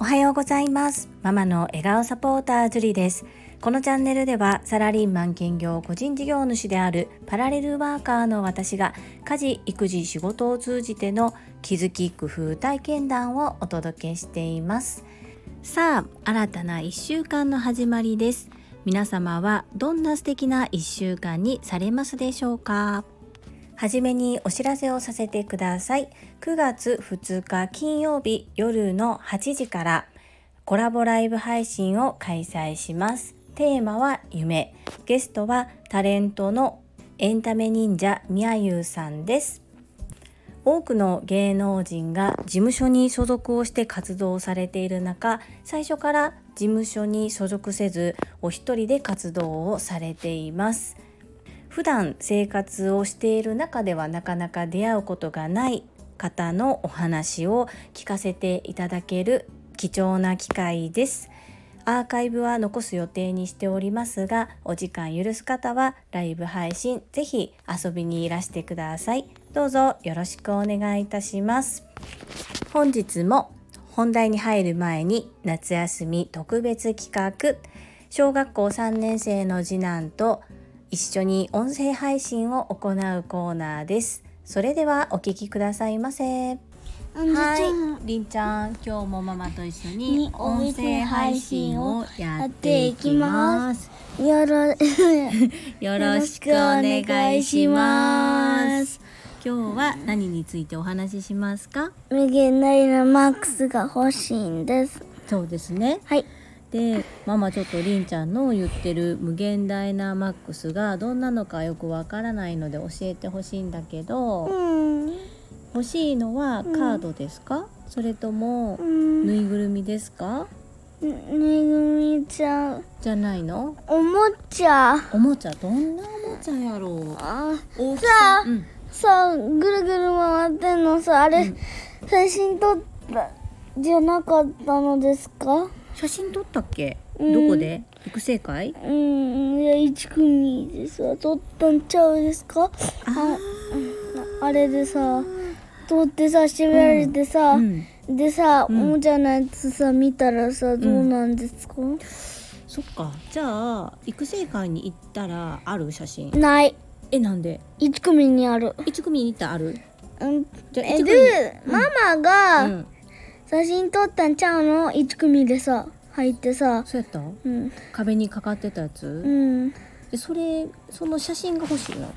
おはようございます。ママの笑顔サポータージュリです。このチャンネルではサラリーマン兼業個人事業主であるパラレルワーカーの私が家事育児仕事を通じての気づき工夫体験談をお届けしています。さあ新たな1週間の始まりです。皆様はどんな素敵な1週間にされますでしょうか？はじめにお知らせをさせてください。9月2日金曜日夜の8時からコラボライブ配信を開催します。テーマは夢。ゲストはタレントのエンタメ忍者みやゆうさんです。多くの芸能人が事務所に所属をして活動されている中最初から事務所に所属せずお一人で活動をされています普段生活をしている中ではなかなか出会うことがない方のお話を聞かせていただける貴重な機会です。アーカイブは残す予定にしておりますがお時間許す方はライブ配信ぜひ遊びにいらしてください。どうぞよろしくお願いいたします。本日も本題に入る前に夏休み特別企画小学校3年生の次男と一緒に音声配信を行うコーナーですそれではお聞きくださいませはい、りんちゃん、今日もママと一緒に音声配信をやっていきます。よろ よろしくお願いします。今日は何についてお話ししますか？無限大なマックスが欲しいんです。そうですね。はい。で、ママちょっとりんちゃんの言ってる無限大なマックスがどんなのかよくわからないので教えてほしいんだけど、うん。欲しいのはカードですか？それともうん。ぬいぐるみですか？ぬいぐみちゃん。じゃないの？おもちゃ。おもちゃ？どんなおもちゃやろう？あ、大きさあうん。さあ、ぐるぐる回ってんのさ、あれ、うん写真撮ったじゃなかったのですか？写真撮ったっけ？うんどこで？育成会？うん、いや、一組でさ、撮ったんちゃうですか？あああれでさ、撮ってさ、閉められてさ、うん。でさ、うんおもちゃのやつさ見たらさどうなんですか、そっか。じゃあ育成会に行ったらある写真？ないえなんで？1組にある、一組に行ったらある？うん、じゃあえ一組で、ママうがん。写真撮ったんちゃうの？1組でさ入ってさそうやった？うん壁にかかってたやつ？うんでそれその写真が欲しいの？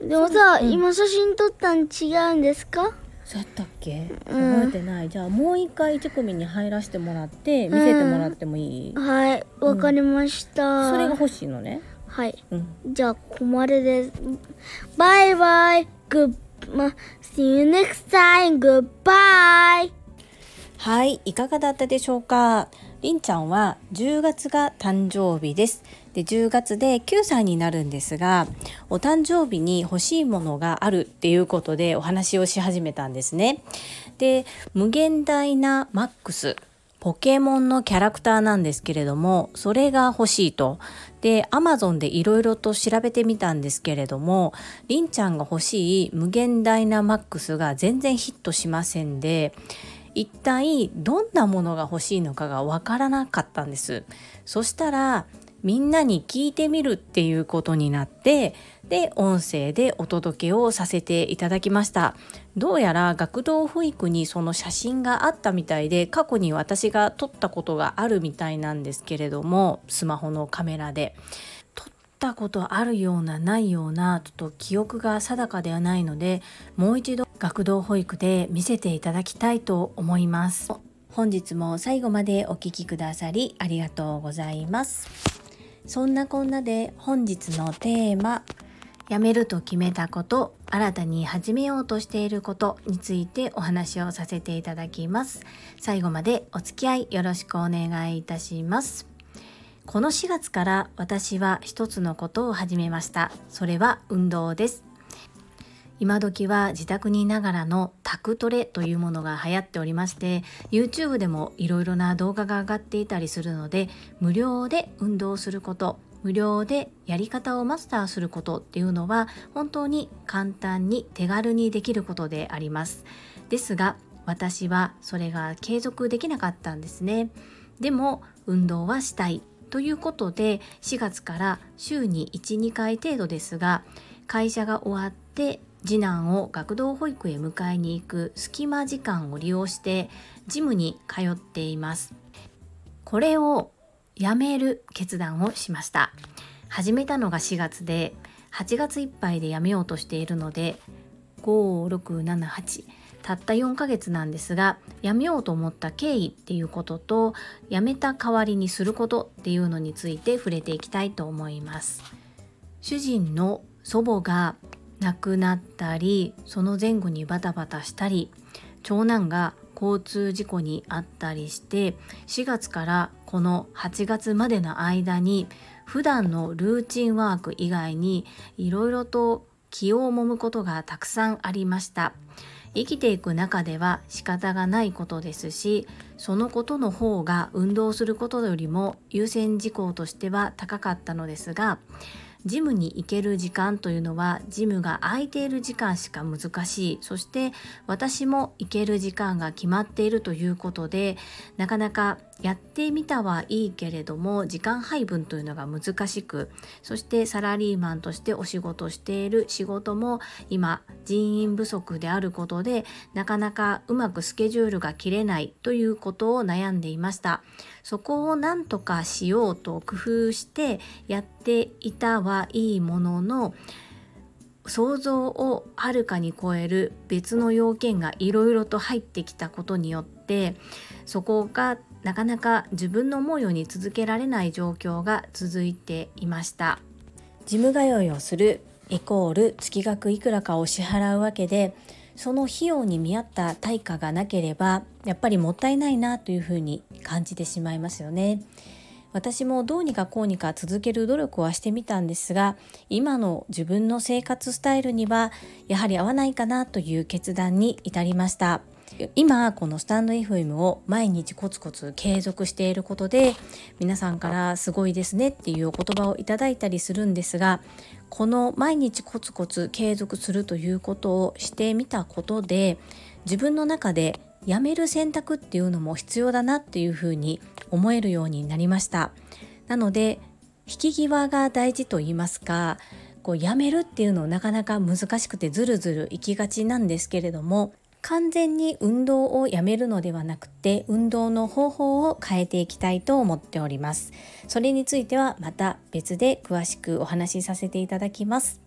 でもさ、うん今写真撮ったん違うんですか？そうやったっけ？うん覚えてない。じゃあもう一回一組に入らせてもらって見せてもらってもいい？はいわかりました、それが欲しいのね。はいうん。じゃあここまでですバイバイグッま See you next time goodbye はい、いかがだったでしょうか？りんちゃんは10月が誕生日です。で、10月で9歳になるんですが、お誕生日に欲しいものがあるっていうことでお話をし始めたんですね。で、無限大なマックス。ポケモンのキャラクターなんですけれども、それが欲しいと。で、アマゾンでいろいろと調べてみたんですけれども、りんちゃんが欲しい無限ダイナマックスが全然ヒットしませんで、一体どんなものが欲しいのかがわからなかったんです。そしたらみんなに聞いてみるっていうことになってで音声でお届けをさせていただきました。どうやら学童保育にその写真があったみたいで過去に私が撮ったことがあるみたいなんですけれどもスマホのカメラで。撮ったことあるようなないようなちょっと記憶が定かではないのでもう一度学童保育で見せていただきたいと思います。本日も最後までお聞きくださりありがとうございます。そんなこんなで本日のテーマやめると決めたこと新たに始めようとしていることについてお話をさせていただきます。最後までお付き合いよろしくお願いいたします。この4月から私は一つのことを始めました。それは運動です。今時は自宅にいながらのタクトレというものが流行っておりまして YouTube でもいろいろな動画が上がっていたりするので無料で運動すること無料でやり方をマスターすることっていうのは本当に簡単に手軽にできることであります。ですが私はそれが継続できなかったんですね。でも運動はしたいということで4月から週に12回程度ですが会社が終わって次男を学童保育へ迎えに行く隙間時間を利用してジムに通っています。これをやめる決断をしました。始めたのが4月で8月いっぱいでやめようとしているので5678たった4ヶ月なんですがやめようと思った経緯っていうこととやめた代わりにすることっていうのについて触れていきたいと思います。主人の祖母が亡くなったりその前後にバタバタしたり長男が交通事故にあったりして4月からこの8月までの間に普段のルーチンワーク以外にいろいろと気を揉むことがたくさんありました。生きていく中では仕方がないことですしそのことの方が運動することよりも優先事項としては高かったのですがジムに行ける時間というのはジムが空いている時間しか難しい。そして私も行ける時間が決まっているということでなかなかやってみたはいいけれども時間配分というのが難しくそしてサラリーマンとしてお仕事している仕事も今人員不足であることでなかなかうまくスケジュールが切れないということを悩んでいました。そこを何とかしようと工夫してやっていたはいいものの想像をはるかに超える別の要件がいろいろと入ってきたことによってそこがなかなか自分の思うように続けられない状況が続いていました。ジム通いをするイコール月額いくらかを支払うわけでその費用に見合った対価がなければやっぱりもったいないなというふうに感じてしまいますよね。私もどうにかこうにか続ける努力はしてみたんですが今の自分の生活スタイルにはやはり合わないかなという決断に至りました今このスタンド FM を毎日コツコツ継続していることで皆さんからすごいですねっていうお言葉をいただいたりするんですがこの毎日コツコツ継続するということをしてみたことで自分の中でやめる選択っていうのも必要だなっていうふうに思えるようになりました。なので引き際が大事と言いますかこうやめるっていうのなかなか難しくてずるずるいきがちなんですけれども完全に運動をやめるのではなくて運動の方法を変えていきたいと思っております。それについてはまた別で詳しくお話しさせていただきます。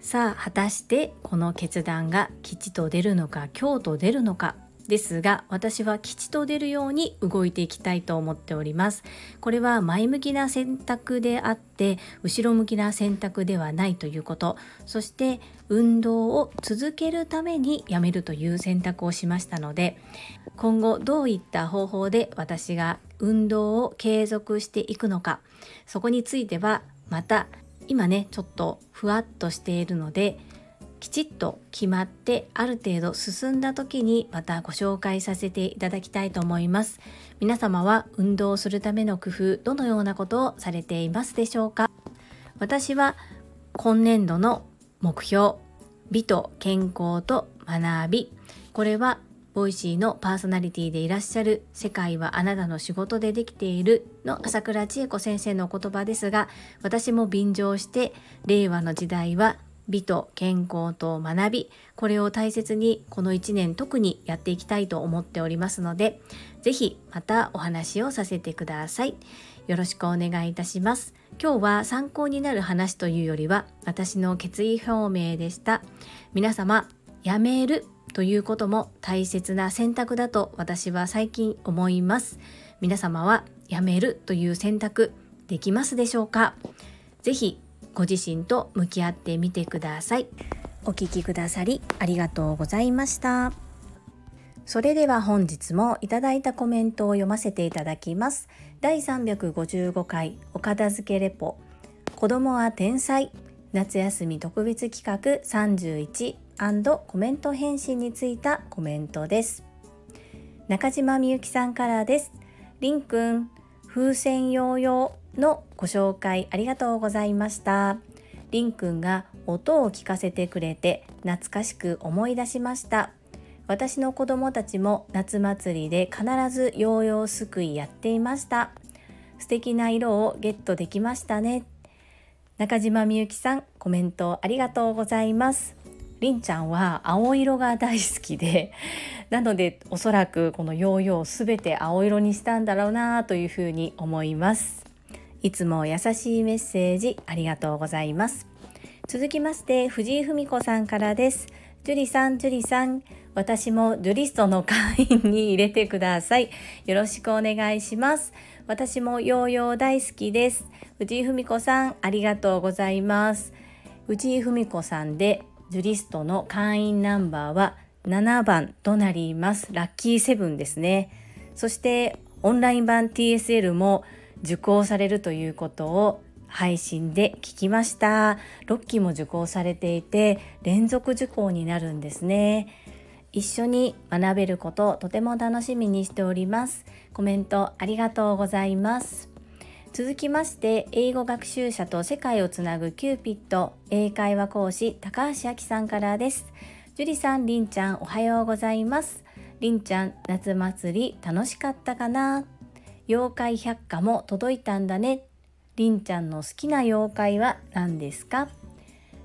さあ果たしてこの決断が吉と出るのか凶と出るのか。ですが私は吉と出るように動いていきたいと思っております。これは前向きな選択であって後ろ向きな選択ではないということ。そして運動を続けるためにやめるという選択をしましたので今後どういった方法で私が運動を継続していくのかそこについてはまた今ねちょっとふわっとしているのできちっと決まってある程度進んだ時にまたご紹介させていただきたいと思います。皆様は運動するための工夫どのようなことをされていますでしょうか？私は今年度の目標美と健康と学び。これは Voicy のパーソナリティでいらっしゃる世界はあなたの仕事でできているの朝倉千恵子先生の言葉ですが私も便乗して令和の時代は美と健康と学びこれを大切にこの1年特にやっていきたいと思っておりますので是非またお話をさせてください。よろしくお願いいたします。今日は参考になる話というよりは私の決意表明でした。皆様やめるということも大切な選択だと私は最近思います。皆様はやめるという選択できますでしょうか？ぜひご自身と向き合ってみてください。お聞きくださりありがとうございました。それでは本日もいただいたコメントを読ませていただきます。第355回お片付けレポ。子供は天才。夏休み特別企画31コメント返信についたコメントです。中島みゆきさんからです。りんくん風船ヨーヨーのご紹介ありがとうございました。りんくんが音を聞かせてくれて懐かしく思い出しました。私の子供たちも夏祭りで必ずヨーヨーすくいやっていました。素敵な色をゲットできましたね。中島みゆきさんコメントありがとうございます。りんちゃんは青色が大好きでなのでおそらくこのヨーヨーすべて青色にしたんだろうなというふうに思います。いつも優しいメッセージありがとうございます。続きまして藤井文子さんからです。ジュリさんジュリさん私もジュリストの会員に入れてください。よろしくお願いします。私もヨーヨー大好きです。藤井文子さんありがとうございます。藤井文子さんでジュリストの会員ナンバーは7番となります。ラッキーセブンですね。そしてオンライン版 TSL も受講されるということを配信で聞きました。6期も受講されていて連続受講になるんですね。一緒に学べることとても楽しみにしております。コメントありがとうございます。続きまして英語学習者と世界をつなぐキューピット英会話講師高橋明さんからです。樹里さんりんちゃんおはようございます。りんちゃん夏祭り楽しかったかな？妖怪百科も届いたんだねりんちゃんの好きな妖怪は何ですか？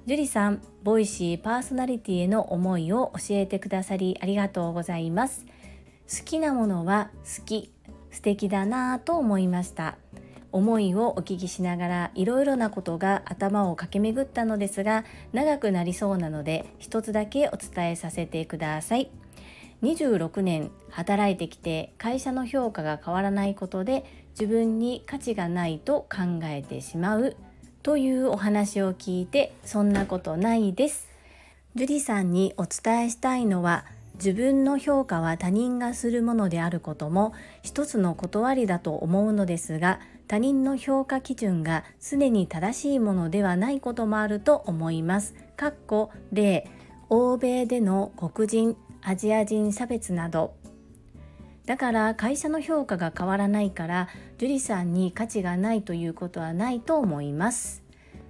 樹里さん、ボイシーパーソナリティへの思いを教えてくださりありがとうございます。好きなものは好き、素敵だなぁと思いました。思いをお聞きしながらいろいろなことが頭を駆け巡ったのですが長くなりそうなので一つだけお伝えさせてください。26年働いてきて会社の評価が変わらないことで自分に価値がないと考えてしまうというお話を聞いてそんなことないです。ジュリさんにお伝えしたいのは自分の評価は他人がするものであることも一つの断りだと思うのですが他人の評価基準が常に正しいものではないこともあると思います。かっこ例欧米での黒人アジア人差別など。だから会社の評価が変わらないから樹里さんに価値がないということはないと思います。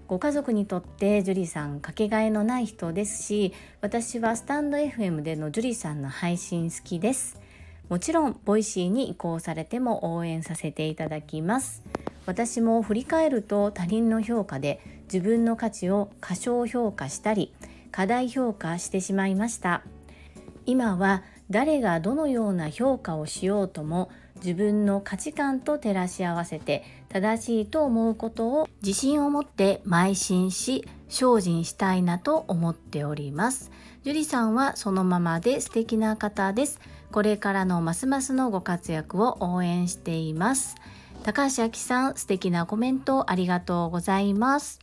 ご家族にとって樹里さんかけがえのない人ですし私はスタンド FM での樹里さんの配信好きです。もちろん Voicy に移行されても応援させていただきます。私も振り返ると他人の評価で自分の価値を過小評価したり過大評価してしまいました。今は誰がどのような評価をしようとも自分の価値観と照らし合わせて正しいと思うことを自信を持って邁進し精進したいなと思っております。樹里さんはそのままで素敵な方です。これからのますますのご活躍を応援しています。高橋明さん素敵なコメントありがとうございます。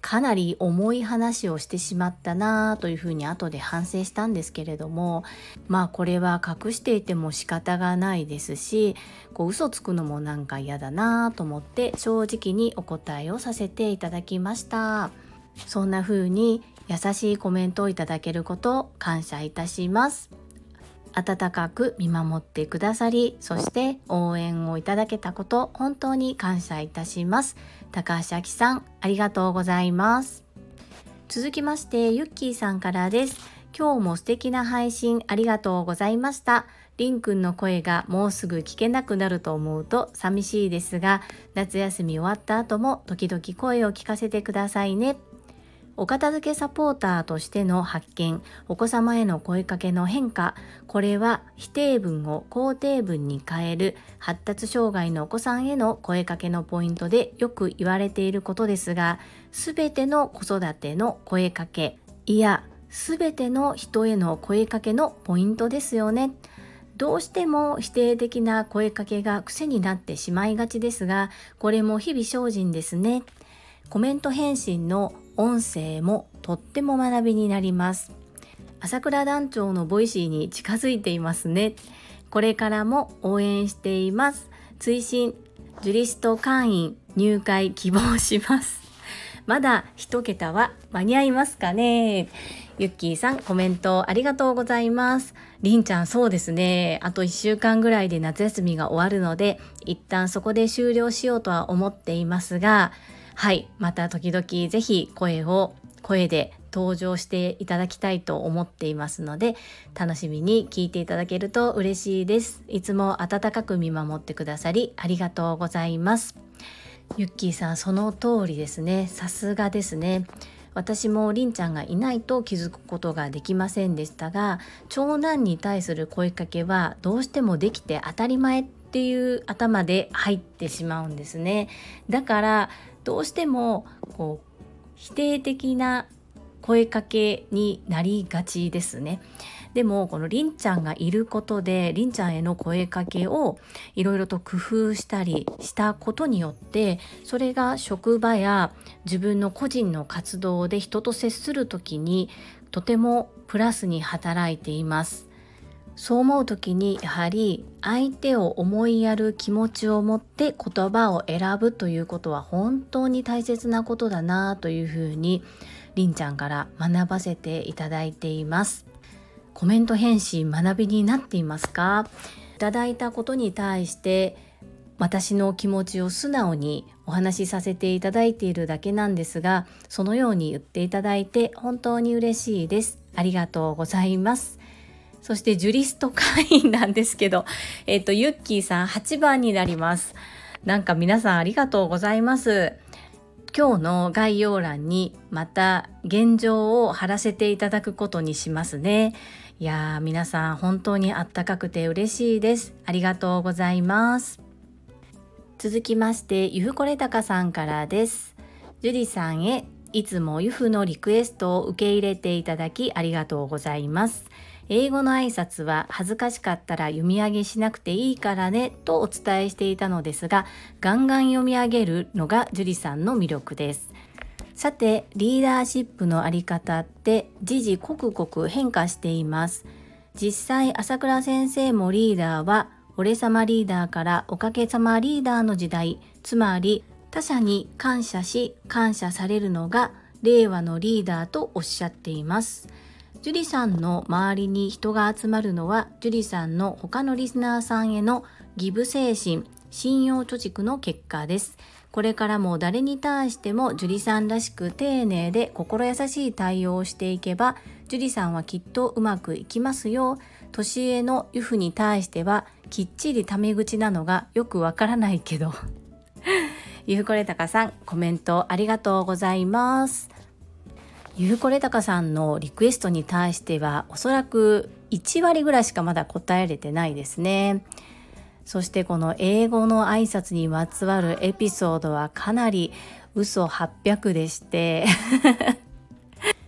かなり重い話をしてしまったなというふうに後で反省したんですけれどもまあこれは隠していても仕方がないですしこう嘘つくのもなんか嫌だなと思って正直にお答えをさせていただきました。そんな風に優しいコメントをいただけること感謝いたします。温かく見守ってくださりそして応援をいただけたこと本当に感謝いたします。高橋明さんありがとうございます。続きましてゆっきーさんからです。今日も素敵な配信ありがとうございました。りんくんの声がもうすぐ聞けなくなると思うと寂しいですが夏休み終わった後も時々声を聞かせてくださいね。お片付けサポーターとしての発見、お子様への声かけの変化、これは否定文を肯定文に変える発達障害のお子さんへの声かけのポイントでよく言われていることですが、すべての子育ての声かけ、いや、すべての人への声かけのポイントですよね。どうしても否定的な声かけが癖になってしまいがちですが、これも日々精進ですね。コメント返信の音声もとっても学びになります。朝倉団長の Voicy に近づいていますね。これからも応援しています。追伸ジュリスト会員入会希望します。まだ一桁は間に合いますかね？ゆっきーさんコメントありがとうございますりんちゃんそうですねあと1週間ぐらいで夏休みが終わるので一旦そこで終了しようとは思っていますがはい。また時々ぜひ声を声で登場していただきたいと思っていますので楽しみに聞いていただけると嬉しいです。いつも温かく見守ってくださりありがとうございます。ゆっきーさんその通りですね。さすがですね。私もりんちゃんがいないと気づくことができませんでしたが長男に対する声かけはどうしてもできて当たり前っていう頭で入ってしまうんですね。だからどうしてもこう否定的な声かけになりがちですね。でもこのりんちゃんがいることでりんちゃんへの声かけをいろいろと工夫したりしたことによってそれが職場や自分の個人の活動で人と接する時にとてもプラスに働いています。そう思う時にやはり相手を思いやる気持ちを持って言葉を選ぶということは本当に大切なことだなというふうにりんちゃんから学ばせていただいています。コメント返信学びになっていますか？いただいたことに対して私の気持ちを素直にお話しさせていただいているだけなんですがそのように言っていただいて本当に嬉しいです。ありがとうございます。そしてジュリスト会員なんですけど、えっ、ー、と、ユッキーさん8番になります。なんか皆さんありがとうございます。今日の概要欄にまた現状を貼らせていただくことにしますね。いやー皆さん本当にあったかくて嬉しいです。ありがとうございます。続きまして、ゆふこれたかさんからです。ジュリさんへいつもゆふのリクエストを受け入れていただきありがとうございます。英語の挨拶は恥ずかしかったら読み上げしなくていいからねとお伝えしていたのですがガンガン読み上げるのが樹里さんの魅力です。さてリーダーシップのあり方って時々刻々変化しています。実際朝倉先生もリーダーは俺様リーダーからおかげさまリーダーの時代つまり他者に感謝し感謝されるのが令和のリーダーとおっしゃっています。樹里さんの周りに人が集まるのは樹里さんの他のリスナーさんへのギブ精神信用貯蓄の結果です。これからも誰に対しても樹里さんらしく丁寧で心優しい対応をしていけば樹里さんはきっとうまくいきますよ。年上のユフに対してはきっちりタメ口なのがよくわからないけど。ゆふこれたかさんコメントありがとうございます。ゆうこれたかさんのリクエストに対してはおそらく1割ぐらいしかまだ答えれてないですね。そしてこの英語の挨拶にまつわるエピソードはかなり嘘800でして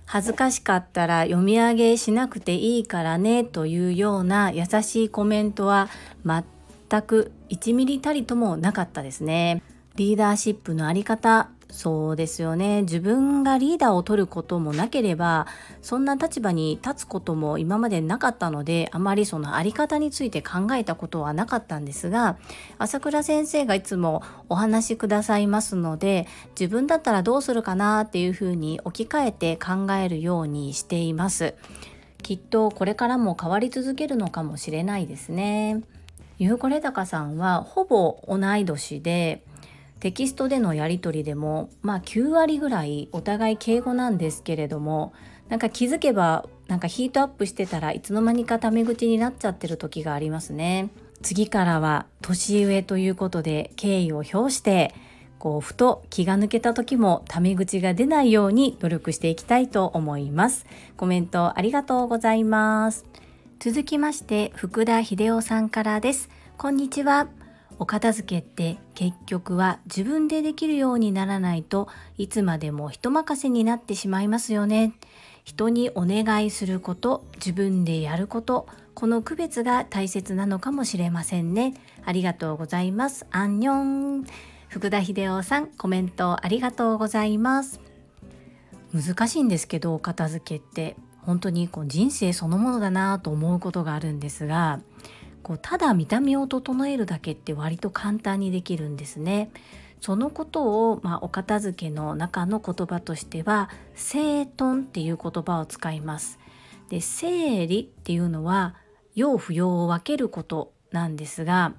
恥ずかしかったら読み上げしなくていいからねというような優しいコメントは全く1ミリたりともなかったですね。リーダーシップのあり方そうですよね自分がリーダーを取ることもなければそんな立場に立つことも今までなかったのであまりその在り方について考えたことはなかったんですが朝倉先生がいつもお話しくださいますので自分だったらどうするかなっていうふうに置き換えて考えるようにしています。きっとこれからも変わり続けるのかもしれないですね。ゆうこれたかさんはほぼ同い年でテキストでのやり取りでもまあ9割ぐらいお互い敬語なんですけれどもなんか気づけばなんかヒートアップしてたらいつの間にかタメ口になっちゃってる時がありますね。次からは年上ということで敬意を表してこうふと気が抜けた時もタメ口が出ないように努力していきたいと思います。コメントありがとうございます。続きまして福田秀夫さんからです。こんにちは。お片付けって結局は自分でできるようにならないといつまでも人任せになってしまいますよね。人にお願いすること、自分でやること、この区別が大切なのかもしれませんね。ありがとうございます。アンニョン。福田秀夫さん、コメントありがとうございます。難しいんですけど、お片付けって本当にこう人生そのものだなと思うことがあるんですが、こうただ見た目を整えるだけって割と簡単にできるんですね。そのことを、まあ、お片付けの中の言葉としては整頓っていう言葉を使います。で整理っていうのは要不要を分けることなんですが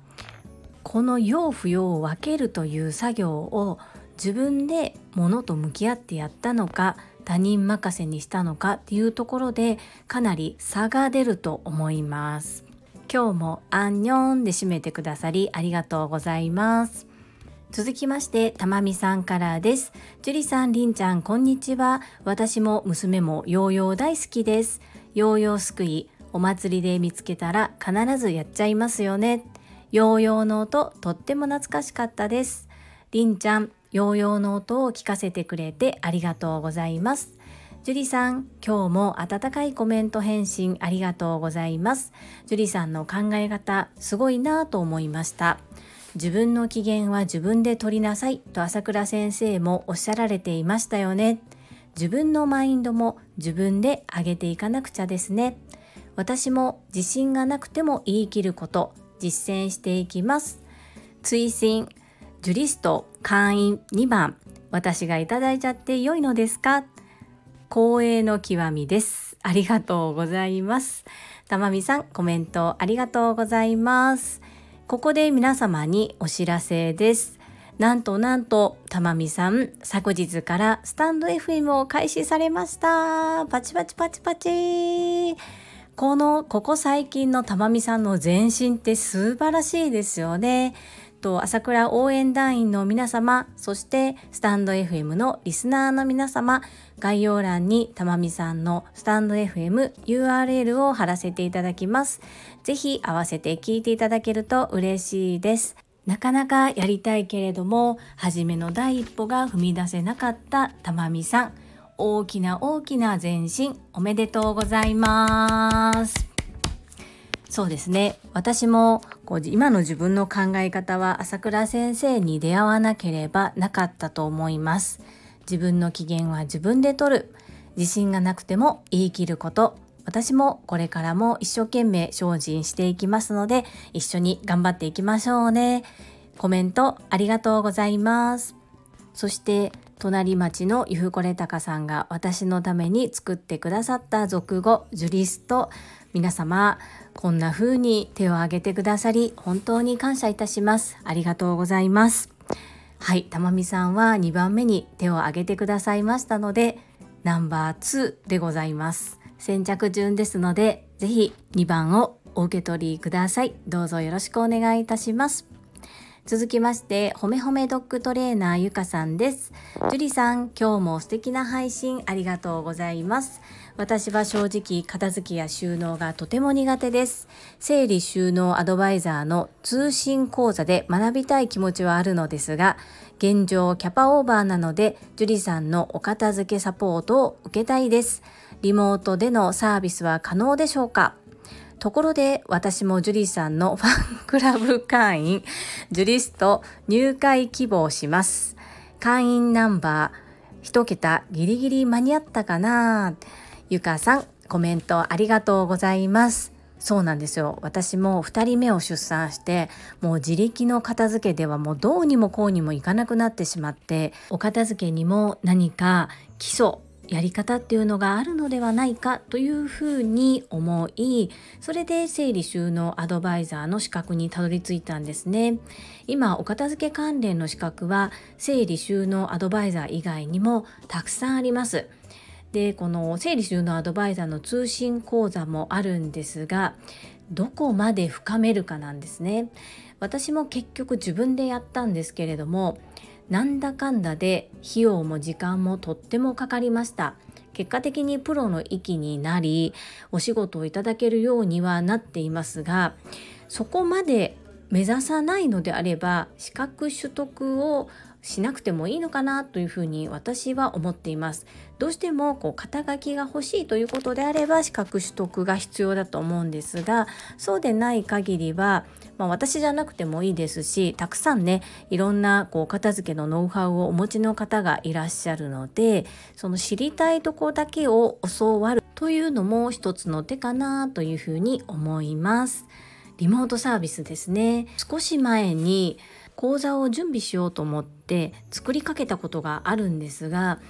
この要不要を分けるという作業を自分で物と向き合ってやったのか他人任せにしたのかっていうところでかなり差が出ると思います。今日もアンニョンで締めてくださりありがとうございます続きまして、たまみさんからです。樹里さん、りんちゃん、こんにちは。私も娘もヨーヨー大好きです。ヨーヨーすくい、お祭りで見つけたら必ずやっちゃいますよね。ヨーヨーの音、とっても懐かしかったです。りんちゃん、ヨーヨーの音を聞かせてくれてありがとうございます。樹里さん、今日も温かいコメント返信ありがとうございます。樹里さんの考え方、すごいなぁと思いました。自分の機嫌は自分で取りなさいと朝倉先生もおっしゃられていましたよね。自分のマインドも自分で上げていかなくちゃですね。私も自信がなくても言い切ること実践していきます。追伸ジュリスト会員2番私がいただいちゃって良いのですか？光栄の極みです。ありがとうございます。たまみさんコメントありがとうございます。ここで皆様にお知らせです。なんとなんと、たまみさん、昨日からスタンド FM を開始されました。パチパチパチパチ。この、ここ最近のたまみさんの前進って素晴らしいですよね。と朝倉応援団員の皆様、そしてスタンド FM のリスナーの皆様、概要欄にたまみさんのスタンド FM URL を貼らせていただきます。ぜひ合わせて聞いていただけると嬉しいです。なかなかやりたいけれども、初めの第一歩が踏み出せなかったたまみさん。大きな大きな前進おめでとうございます。そうですね。私もこう今の自分の考え方は朝倉先生に出会わなければなかったと思います。自分の機嫌は自分で取る。自信がなくても言い切ること。私もこれからも一生懸命精進していきますので一緒に頑張っていきましょうね。コメントありがとうございます。そして隣町のゆふこれたかさんが私のために作ってくださった俗語ジュリスト皆様こんな風に手を挙げてくださり本当に感謝いたします。ありがとうございます。はいたまみさんは2番目に手を挙げてくださいましたのでナンバー2でございます。先着順ですのでぜひ2番をお受け取りください。どうぞよろしくお願いいたします。続きまして、ほめほめドッグトレーナーゆかさんです。樹里さん、今日も素敵な配信ありがとうございます。私は正直片付けや収納がとても苦手です。整理収納アドバイザーの通信講座で学びたい気持ちはあるのですが、現状キャパオーバーなので、樹里さんのお片付けサポートを受けたいです。リモートでのサービスは可能でしょうか？ところで私もジュリさんのファンクラブ会員、ジュリスト入会希望します。会員ナンバー1桁ギリギリ間に合ったかな？ゆかさん、コメントありがとうございます。そうなんですよ。私も2人目を出産して、もう自力の片付けではもうどうにもこうにもいかなくなってしまって、お片付けにも何か基礎、やり方っていうのがあるのではないかというふうに思いそれで整理収納アドバイザーの資格にたどり着いたんですね今お片付け関連の資格は整理収納アドバイザー以外にもたくさんありますでこの整理収納アドバイザーの通信講座もあるんですがどこまで深めるかなんですね。私も結局自分でやったんですけれどもなんだかんだで費用も時間もとってもかかりました。結果的にプロの域になりお仕事をいただけるようにはなっていますがそこまで目指さないのであれば資格取得をしなくてもいいのかなというふうに私は思っています。どうしてもこう肩書きが欲しいということであれば資格取得が必要だと思うんですがそうでない限りは、まあ、私じゃなくてもいいですしたくさんねいろんなこう片付けのノウハウをお持ちの方がいらっしゃるのでその知りたいとこだけを教わるというのも一つの手かなというふうに思います。リモートサービスですね少し前に講座を準備しようと思って作りかけたことがあるんですが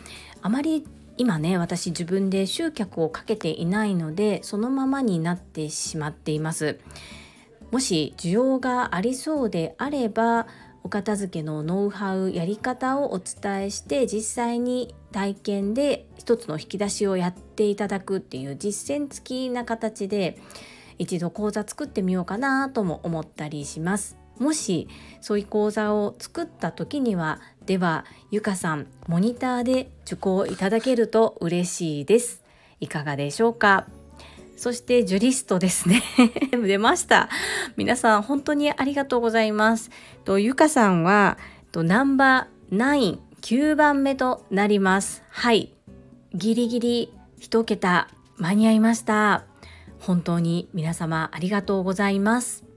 あまり今ね私自分で集客をかけていないのでそのままになってしまっています。もし需要がありそうであればお片付けのノウハウやり方をお伝えして実際に体験で一つの引き出しをやっていただくっていう実践付きな形で一度講座作ってみようかなとも思ったりします。もしそういう講座を作った時にはではゆかさんモニターで受講いただけると嬉しいです。いかがでしょうか？そしてジュリストですね。出ました。皆さん本当にありがとうございます。とゆかさんはとナンバー9 9番目となります。はい。ギリギリ1桁間に合いました。本当に皆様ありがとうございます。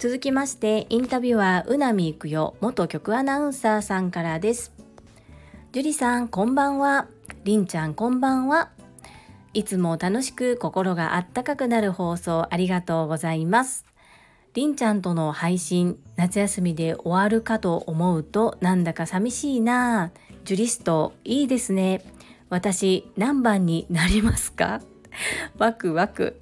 続きましてインタビュアーうなみいくよ元局アナウンサーさんからです。樹里さんこんばんは。りんちゃんこんばんは。いつも楽しく心があったかくなる放送ありがとうございます。りんちゃんとの配信夏休みで終わるかと思うとなんだか寂しいな。ジュリストいいですね。私何番になりますか？ワクワク。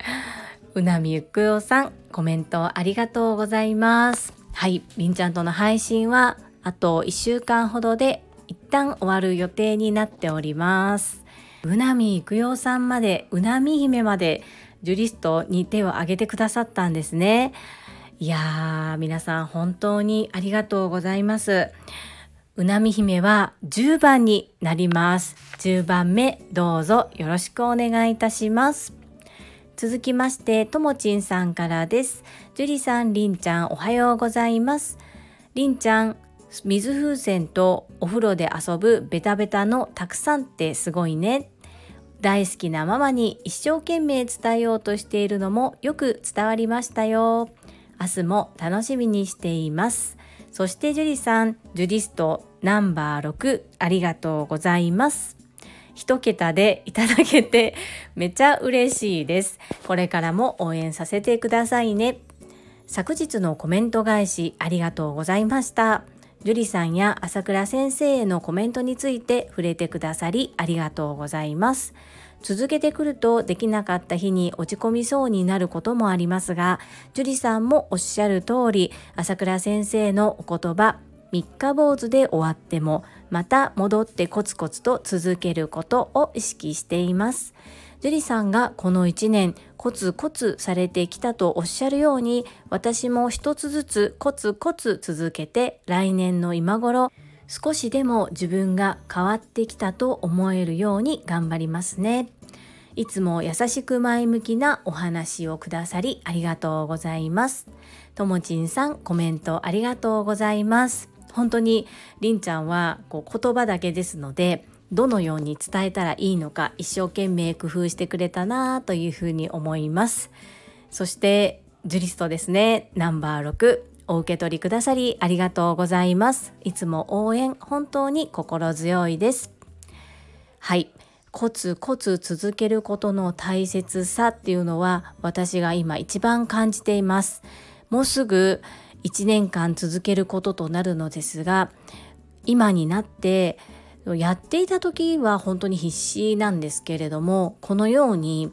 うなみゆくよさん、コメントありがとうございます。はい、りんちゃんとの配信はあと1週間ほどで一旦終わる予定になっております。うなみいくよさんまで、うなみ姫まで、ジュリストに手を挙げてくださったんですね。いやー、皆さん本当にありがとうございます。うなみ姫は10番になります。10番目、どうぞよろしくお願いいたします。続きまして、ともちんさんからです。樹里さん、りんちゃん、おはようございます。りんちゃん、水風船とお風呂で遊ぶベタベタのたくさんってすごいね。大好きなママに一生懸命伝えようとしているのもよく伝わりましたよ。明日も楽しみにしています。そして樹里さん、ジュリストナンバー6ありがとうございます。一桁でいただけて めちゃ嬉しいです。これからも応援させてくださいね。昨日のコメント返しありがとうございました。樹里さんや朝倉先生へのコメントについて触れてくださりありがとうございます。続けてくるとできなかった日に落ち込みそうになることもありますが、樹里さんもおっしゃる通り、朝倉先生のお言葉、三日坊主で終わってもまた戻ってコツコツと続けることを意識しています。樹里さんがこの1年コツコツされてきたとおっしゃるように私も一つずつコツコツ続けて来年の今頃少しでも自分が変わってきたと思えるように頑張りますね。いつも優しく前向きなお話をくださりありがとうございます。ともちんさんコメントありがとうございます。本当にりんちゃんはこう言葉だけですのでどのように伝えたらいいのか一生懸命工夫してくれたなというふうに思います。そしてジュリストですね。ナンバー6お受け取りくださりありがとうございます。いつも応援本当に心強いです。はい。コツコツ続けることの大切さっていうのは私が今一番感じています。もうすぐ1年間続けることとなるのですが今になってやっていた時は本当に必死なんですけれどもこのように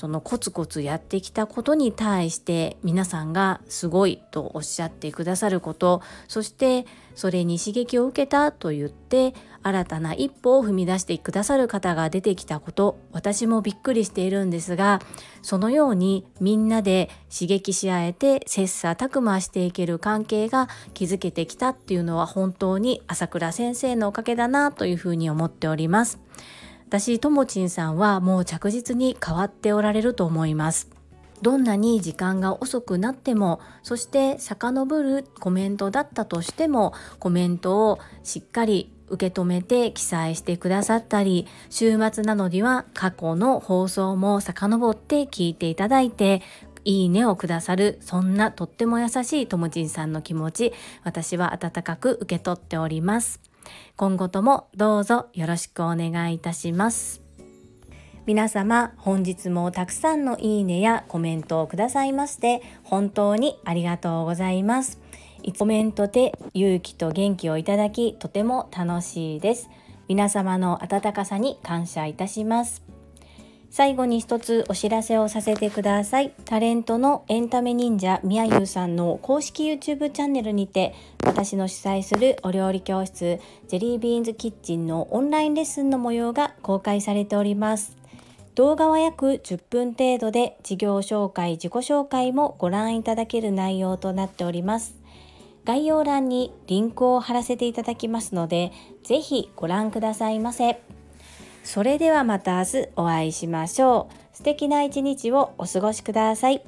そのコツコツやってきたことに対して皆さんがすごいとおっしゃってくださることそしてそれに刺激を受けたと言って新たな一歩を踏み出してくださる方が出てきたこと私もびっくりしているんですがそのようにみんなで刺激し合えて切磋琢磨していける関係が築けてきたっていうのは本当に朝倉先生のおかげだなというふうに思っております。私ともちんさんはもう着実に変わっておられると思います。どんなに時間が遅くなってもそして遡るコメントだったとしてもコメントをしっかり受け止めて記載してくださったり週末なのには過去の放送も遡って聞いていただいていいねをくださるそんなとっても優しいともちんさんの気持ち私は温かく受け取っております今後ともどうぞよろしくお願いいたします。皆様本日もたくさんのいいねやコメントをくださいまして本当にありがとうございます。コメントで勇気と元気をいただきとても楽しいです。皆様の温かさに感謝いたします。最後に一つお知らせをさせてください。タレントのエンタメ忍者みやゆうさんの公式 YouTube チャンネルにて私の主催するお料理教室ジェリービーンズキッチンのオンラインレッスンの模様が公開されております。動画は約10分程度で事業紹介、自己紹介もご覧いただける内容となっております。概要欄にリンクを貼らせていただきますので、ぜひご覧くださいませ。それではまた明日お会いしましょう。素敵な一日をお過ごしください。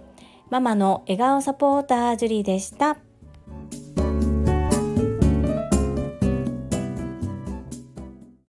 ママの笑顔サポータージュリーでした。